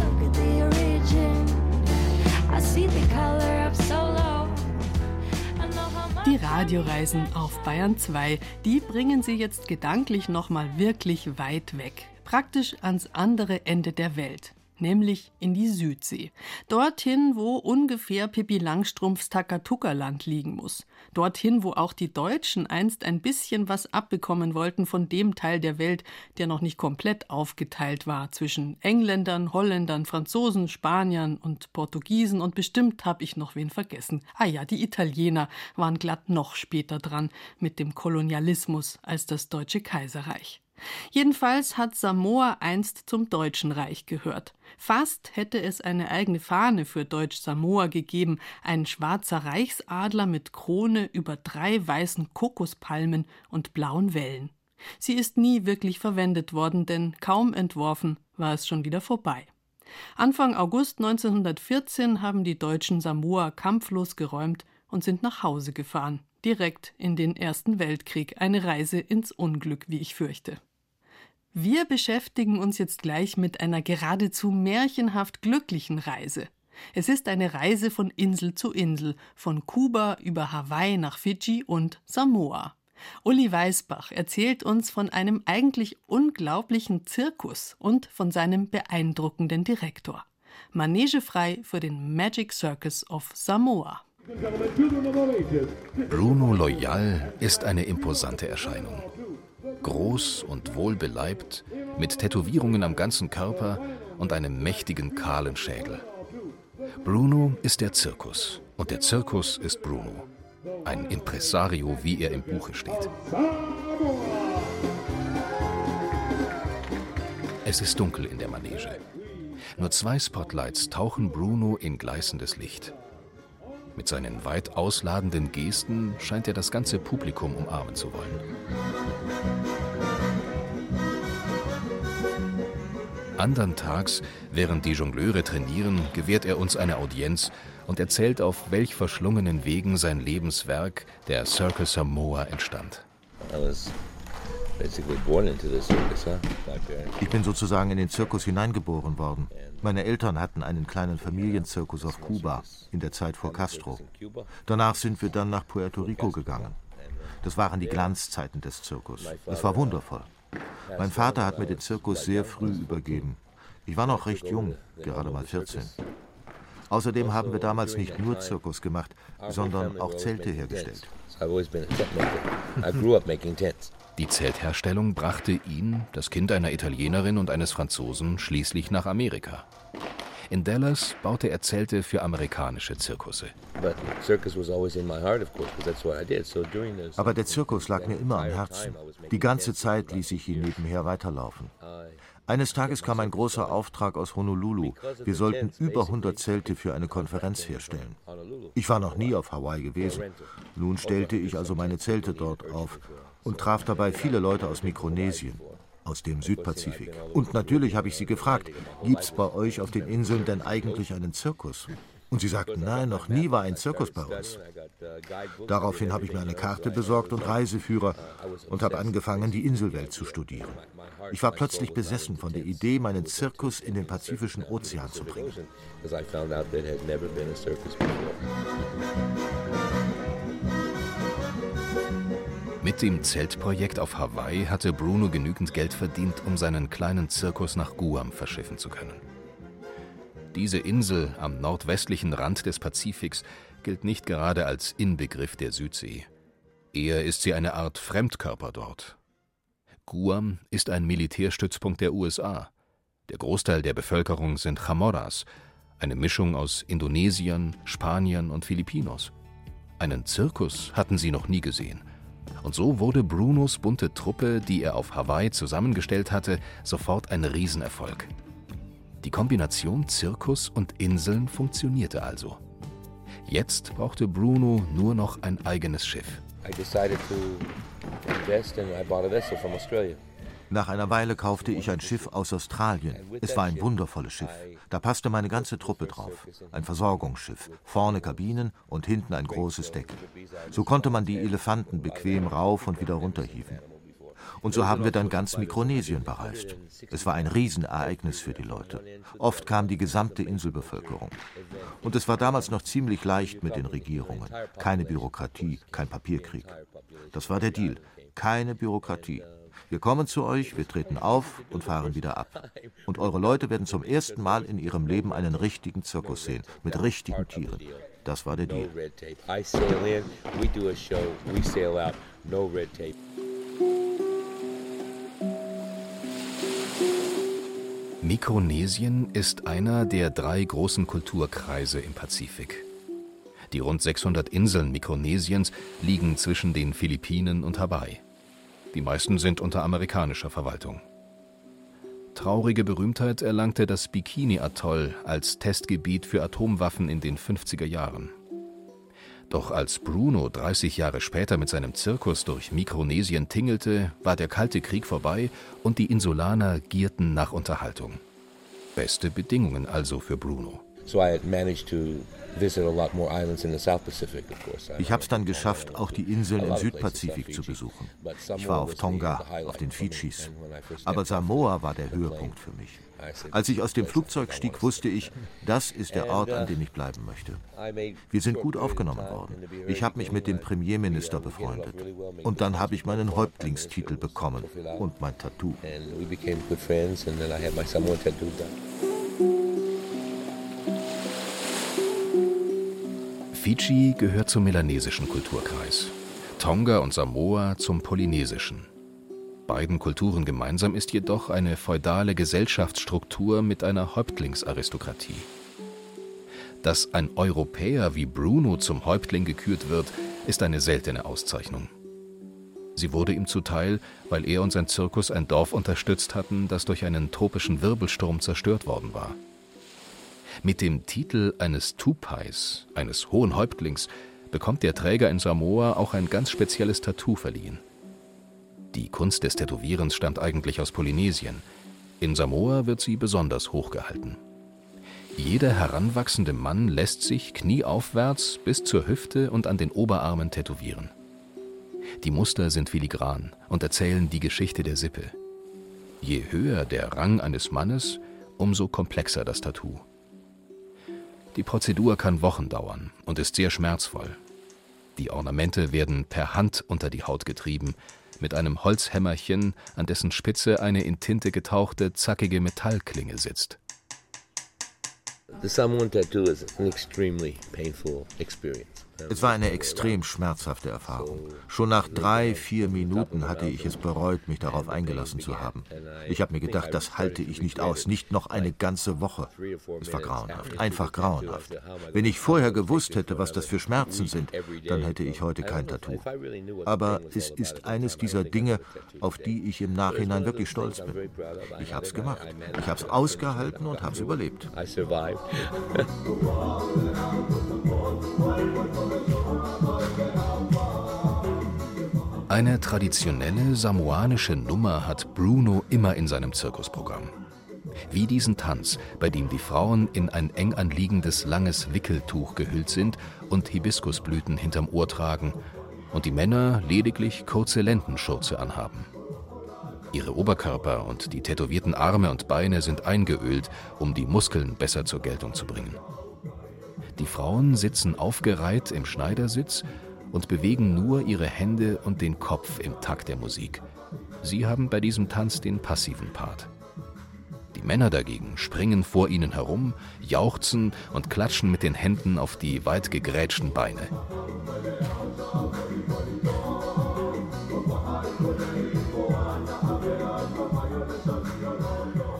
Die Radioreisen auf Bayern 2, die bringen Sie jetzt gedanklich nochmal wirklich weit weg. Praktisch ans andere Ende der Welt nämlich in die Südsee. Dorthin, wo ungefähr Pippi Langstrumpfs Takatuka-Land liegen muss. Dorthin, wo auch die Deutschen einst ein bisschen was abbekommen wollten von dem Teil der Welt, der noch nicht komplett aufgeteilt war zwischen Engländern, Holländern, Franzosen, Spaniern und Portugiesen und bestimmt habe ich noch wen vergessen. Ah ja, die Italiener waren glatt noch später dran mit dem Kolonialismus als das Deutsche Kaiserreich. Jedenfalls hat Samoa einst zum Deutschen Reich gehört. Fast hätte es eine eigene Fahne für Deutsch-Samoa gegeben, ein schwarzer Reichsadler mit Krone über drei weißen Kokospalmen und blauen Wellen. Sie ist nie wirklich verwendet worden, denn kaum entworfen war es schon wieder vorbei. Anfang August 1914 haben die Deutschen Samoa kampflos geräumt und sind nach Hause gefahren, direkt in den Ersten Weltkrieg, eine Reise ins Unglück, wie ich fürchte. Wir beschäftigen uns jetzt gleich mit einer geradezu märchenhaft glücklichen Reise. Es ist eine Reise von Insel zu Insel, von Kuba über Hawaii nach Fidschi und Samoa. Uli Weisbach erzählt uns von einem eigentlich unglaublichen Zirkus und von seinem beeindruckenden Direktor. Manegefrei für den Magic Circus of Samoa. Bruno Loyal ist eine imposante Erscheinung groß und wohlbeleibt, mit Tätowierungen am ganzen Körper und einem mächtigen kahlen Schädel. Bruno ist der Zirkus und der Zirkus ist Bruno. Ein Impresario, wie er im Buche steht. Es ist dunkel in der Manege. Nur zwei Spotlights tauchen Bruno in gleißendes Licht. Mit seinen weit ausladenden Gesten scheint er das ganze Publikum umarmen zu wollen. Andern Tags, während die Jongleure trainieren, gewährt er uns eine Audienz und erzählt, auf welch verschlungenen Wegen sein Lebenswerk, der Circus Samoa, entstand. Ich bin sozusagen in den Zirkus hineingeboren worden. Meine Eltern hatten einen kleinen Familienzirkus auf Kuba in der Zeit vor Castro. Danach sind wir dann nach Puerto Rico gegangen. Das waren die Glanzzeiten des Zirkus. Es war wundervoll. Mein Vater hat mir den Zirkus sehr früh übergeben. Ich war noch recht jung, gerade mal 14. Außerdem haben wir damals nicht nur Zirkus gemacht, sondern auch Zelte hergestellt. Die Zeltherstellung brachte ihn, das Kind einer Italienerin und eines Franzosen, schließlich nach Amerika. In Dallas baute er Zelte für amerikanische Zirkusse. Aber der Zirkus lag mir immer am Herzen. Die ganze Zeit ließ ich ihn nebenher weiterlaufen. Eines Tages kam ein großer Auftrag aus Honolulu. Wir sollten über 100 Zelte für eine Konferenz herstellen. Ich war noch nie auf Hawaii gewesen. Nun stellte ich also meine Zelte dort auf und traf dabei viele Leute aus Mikronesien aus dem Südpazifik. Und natürlich habe ich sie gefragt, gibt es bei euch auf den Inseln denn eigentlich einen Zirkus? Und sie sagten, nein, noch nie war ein Zirkus bei uns. Daraufhin habe ich mir eine Karte besorgt und Reiseführer und habe angefangen, die Inselwelt zu studieren. Ich war plötzlich besessen von der Idee, meinen Zirkus in den Pazifischen Ozean zu bringen. Mit dem Zeltprojekt auf Hawaii hatte Bruno genügend Geld verdient, um seinen kleinen Zirkus nach Guam verschiffen zu können. Diese Insel am nordwestlichen Rand des Pazifiks gilt nicht gerade als Inbegriff der Südsee. Eher ist sie eine Art Fremdkörper dort. Guam ist ein Militärstützpunkt der USA. Der Großteil der Bevölkerung sind Chamorras, eine Mischung aus Indonesiern, Spaniern und Filipinos. Einen Zirkus hatten sie noch nie gesehen. Und so wurde Brunos bunte Truppe, die er auf Hawaii zusammengestellt hatte, sofort ein Riesenerfolg. Die Kombination Zirkus und Inseln funktionierte also. Jetzt brauchte Bruno nur noch ein eigenes Schiff. Nach einer Weile kaufte ich ein Schiff aus Australien. Es war ein wundervolles Schiff. Da passte meine ganze Truppe drauf. Ein Versorgungsschiff, vorne Kabinen und hinten ein großes Deck. So konnte man die Elefanten bequem rauf und wieder runterhieven. Und so haben wir dann ganz Mikronesien bereist. Es war ein Riesenereignis für die Leute. Oft kam die gesamte Inselbevölkerung. Und es war damals noch ziemlich leicht mit den Regierungen. Keine Bürokratie, kein Papierkrieg. Das war der Deal. Keine Bürokratie. Wir kommen zu euch, wir treten auf und fahren wieder ab. Und eure Leute werden zum ersten Mal in ihrem Leben einen richtigen Zirkus sehen, mit richtigen Tieren. Das war der Deal. Mikronesien ist einer der drei großen Kulturkreise im Pazifik. Die rund 600 Inseln Mikronesiens liegen zwischen den Philippinen und Hawaii. Die meisten sind unter amerikanischer Verwaltung. Traurige Berühmtheit erlangte das Bikini-Atoll als Testgebiet für Atomwaffen in den 50er Jahren. Doch als Bruno 30 Jahre später mit seinem Zirkus durch Mikronesien tingelte, war der Kalte Krieg vorbei und die Insulaner gierten nach Unterhaltung. Beste Bedingungen also für Bruno. So I had managed to ich habe es dann geschafft, auch die Inseln im Südpazifik zu besuchen. Ich war auf Tonga, auf den Fidschis. Aber Samoa war der Höhepunkt für mich. Als ich aus dem Flugzeug stieg, wusste ich, das ist der Ort, an dem ich bleiben möchte. Wir sind gut aufgenommen worden. Ich habe mich mit dem Premierminister befreundet. Und dann habe ich meinen Häuptlingstitel bekommen und mein Tattoo. Fidschi gehört zum melanesischen Kulturkreis, Tonga und Samoa zum polynesischen. Beiden Kulturen gemeinsam ist jedoch eine feudale Gesellschaftsstruktur mit einer Häuptlingsaristokratie. Dass ein Europäer wie Bruno zum Häuptling gekürt wird, ist eine seltene Auszeichnung. Sie wurde ihm zuteil, weil er und sein Zirkus ein Dorf unterstützt hatten, das durch einen tropischen Wirbelsturm zerstört worden war. Mit dem Titel eines Tupais, eines hohen Häuptlings, bekommt der Träger in Samoa auch ein ganz spezielles Tattoo verliehen. Die Kunst des Tätowierens stammt eigentlich aus Polynesien. In Samoa wird sie besonders hochgehalten. Jeder heranwachsende Mann lässt sich knieaufwärts bis zur Hüfte und an den Oberarmen tätowieren. Die Muster sind filigran und erzählen die Geschichte der Sippe. Je höher der Rang eines Mannes, umso komplexer das Tattoo. Die Prozedur kann Wochen dauern und ist sehr schmerzvoll. Die Ornamente werden per Hand unter die Haut getrieben, mit einem Holzhämmerchen, an dessen Spitze eine in Tinte getauchte, zackige Metallklinge sitzt. The Samoan tattoo is an extremely painful experience. Es war eine extrem schmerzhafte Erfahrung. Schon nach drei, vier Minuten hatte ich es bereut, mich darauf eingelassen zu haben. Ich habe mir gedacht, das halte ich nicht aus, nicht noch eine ganze Woche. Es war grauenhaft, einfach grauenhaft. Wenn ich vorher gewusst hätte, was das für Schmerzen sind, dann hätte ich heute kein Tattoo. Aber es ist eines dieser Dinge, auf die ich im Nachhinein wirklich stolz bin. Ich habe es gemacht. Ich habe es ausgehalten und habe es überlebt. <laughs> Eine traditionelle samoanische Nummer hat Bruno immer in seinem Zirkusprogramm. Wie diesen Tanz, bei dem die Frauen in ein eng anliegendes langes Wickeltuch gehüllt sind und Hibiskusblüten hinterm Ohr tragen und die Männer lediglich kurze Lendenschurze anhaben. Ihre Oberkörper und die tätowierten Arme und Beine sind eingeölt, um die Muskeln besser zur Geltung zu bringen. Frauen sitzen aufgereiht im Schneidersitz und bewegen nur ihre Hände und den Kopf im Takt der Musik. Sie haben bei diesem Tanz den passiven Part. Die Männer dagegen springen vor ihnen herum, jauchzen und klatschen mit den Händen auf die weit gegrätschten Beine.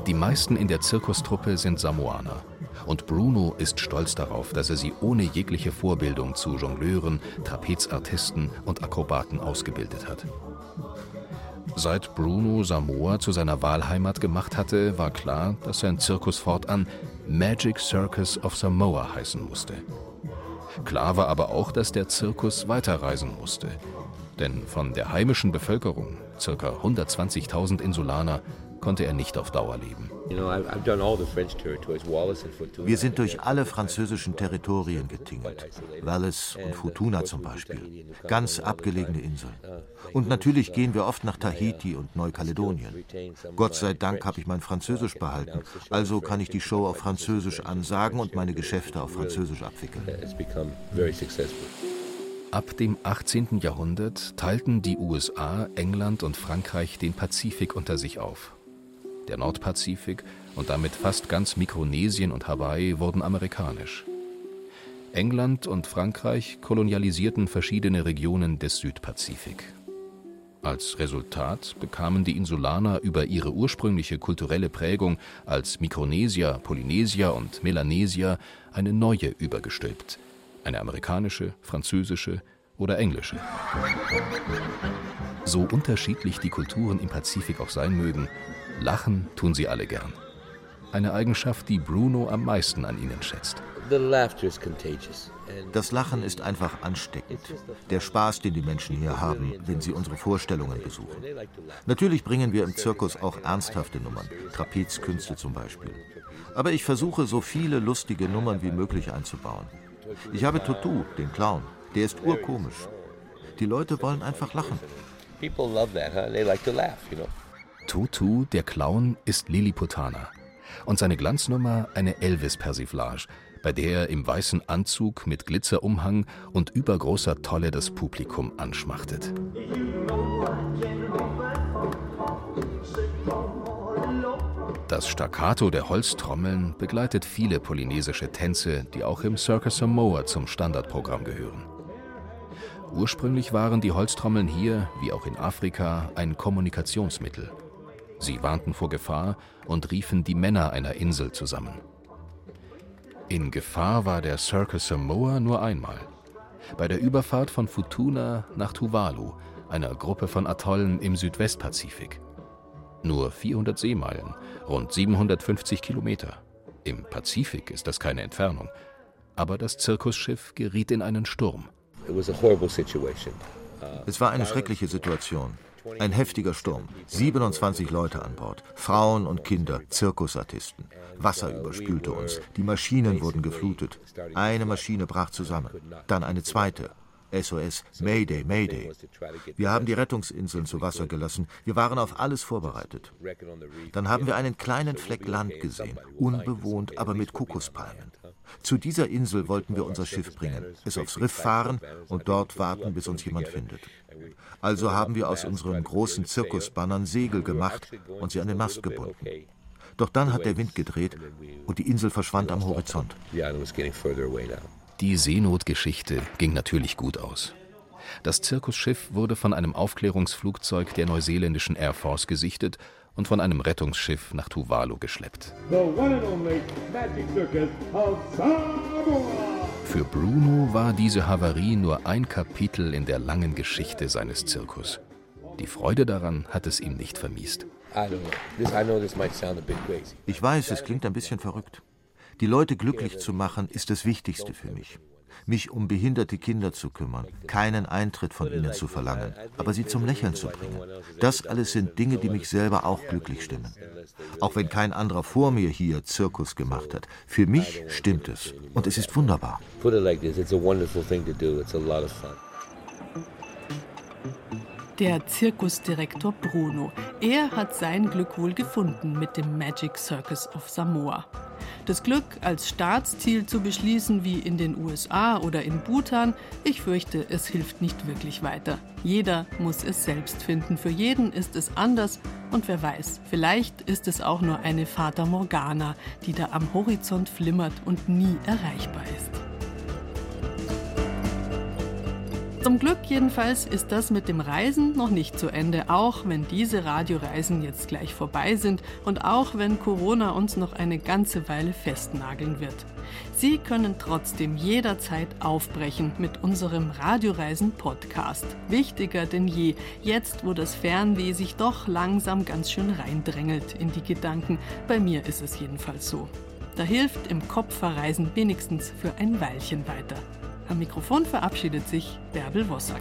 Die meisten in der Zirkustruppe sind Samoaner. Und Bruno ist stolz darauf, dass er sie ohne jegliche Vorbildung zu Jongleuren, Trapezartisten und Akrobaten ausgebildet hat. Seit Bruno Samoa zu seiner Wahlheimat gemacht hatte, war klar, dass sein Zirkus fortan Magic Circus of Samoa heißen musste. Klar war aber auch, dass der Zirkus weiterreisen musste. Denn von der heimischen Bevölkerung, ca. 120.000 Insulaner, konnte er nicht auf Dauer leben. Wir sind durch alle französischen Territorien getingelt. Wallis und Futuna zum Beispiel. Ganz abgelegene Inseln. Und natürlich gehen wir oft nach Tahiti und Neukaledonien. Gott sei Dank habe ich mein Französisch behalten. Also kann ich die Show auf Französisch ansagen und meine Geschäfte auf Französisch abwickeln. Ab dem 18. Jahrhundert teilten die USA, England und Frankreich den Pazifik unter sich auf. Der Nordpazifik und damit fast ganz Mikronesien und Hawaii wurden amerikanisch. England und Frankreich kolonialisierten verschiedene Regionen des Südpazifik. Als Resultat bekamen die Insulaner über ihre ursprüngliche kulturelle Prägung als Mikronesier, Polynesier und Melanesier eine neue übergestülpt, eine amerikanische, französische oder englische. So unterschiedlich die Kulturen im Pazifik auch sein mögen, Lachen tun sie alle gern. Eine Eigenschaft, die Bruno am meisten an ihnen schätzt. Das Lachen ist einfach ansteckend. Der Spaß, den die Menschen hier haben, wenn sie unsere Vorstellungen besuchen. Natürlich bringen wir im Zirkus auch ernsthafte Nummern, Trapezkünste zum Beispiel. Aber ich versuche, so viele lustige Nummern wie möglich einzubauen. Ich habe Tutu, den Clown. Der ist urkomisch. Die Leute wollen einfach lachen. People love that, huh? They like to laugh, you know. Tutu, der Clown, ist Lilliputaner. Und seine Glanznummer eine Elvis-Persiflage, bei der er im weißen Anzug mit Glitzerumhang und übergroßer Tolle das Publikum anschmachtet. Das Staccato der Holztrommeln begleitet viele polynesische Tänze, die auch im Circus Samoa zum Standardprogramm gehören. Ursprünglich waren die Holztrommeln hier, wie auch in Afrika, ein Kommunikationsmittel. Sie warnten vor Gefahr und riefen die Männer einer Insel zusammen. In Gefahr war der Circus Samoa nur einmal. Bei der Überfahrt von Futuna nach Tuvalu, einer Gruppe von Atollen im Südwestpazifik. Nur 400 Seemeilen, rund 750 Kilometer. Im Pazifik ist das keine Entfernung. Aber das Zirkusschiff geriet in einen Sturm. Es war eine schreckliche Situation. Ein heftiger Sturm, 27 Leute an Bord, Frauen und Kinder, Zirkusartisten. Wasser überspülte uns, die Maschinen wurden geflutet. Eine Maschine brach zusammen, dann eine zweite. SOS, Mayday, Mayday. Wir haben die Rettungsinseln zu Wasser gelassen. Wir waren auf alles vorbereitet. Dann haben wir einen kleinen Fleck Land gesehen, unbewohnt, aber mit Kokospalmen. Zu dieser Insel wollten wir unser Schiff bringen, es aufs Riff fahren und dort warten, bis uns jemand findet. Also haben wir aus unseren großen Zirkusbannern Segel gemacht und sie an den Mast gebunden. Doch dann hat der Wind gedreht und die Insel verschwand am Horizont. Die Seenotgeschichte ging natürlich gut aus. Das Zirkusschiff wurde von einem Aufklärungsflugzeug der neuseeländischen Air Force gesichtet und von einem Rettungsschiff nach Tuvalu geschleppt. Für Bruno war diese Havarie nur ein Kapitel in der langen Geschichte seines Zirkus. Die Freude daran hat es ihm nicht vermiest. Ich weiß, es klingt ein bisschen verrückt. Die Leute glücklich zu machen, ist das Wichtigste für mich mich um behinderte Kinder zu kümmern, keinen Eintritt von ihnen zu verlangen, aber sie zum Lächeln zu bringen. Das alles sind Dinge, die mich selber auch glücklich stimmen. Auch wenn kein anderer vor mir hier Zirkus gemacht hat. Für mich stimmt es und es ist wunderbar. Der Zirkusdirektor Bruno. Er hat sein Glück wohl gefunden mit dem Magic Circus of Samoa. Das Glück als Staatsziel zu beschließen wie in den USA oder in Bhutan, ich fürchte, es hilft nicht wirklich weiter. Jeder muss es selbst finden. Für jeden ist es anders und wer weiß, vielleicht ist es auch nur eine Fata Morgana, die da am Horizont flimmert und nie erreichbar ist. Zum Glück jedenfalls ist das mit dem Reisen noch nicht zu Ende, auch wenn diese Radioreisen jetzt gleich vorbei sind und auch wenn Corona uns noch eine ganze Weile festnageln wird. Sie können trotzdem jederzeit aufbrechen mit unserem Radioreisen-Podcast. Wichtiger denn je, jetzt wo das Fernweh sich doch langsam ganz schön reindrängelt in die Gedanken. Bei mir ist es jedenfalls so. Da hilft im Kopf verreisen wenigstens für ein Weilchen weiter. Am Mikrofon verabschiedet sich Bärbel Wossack.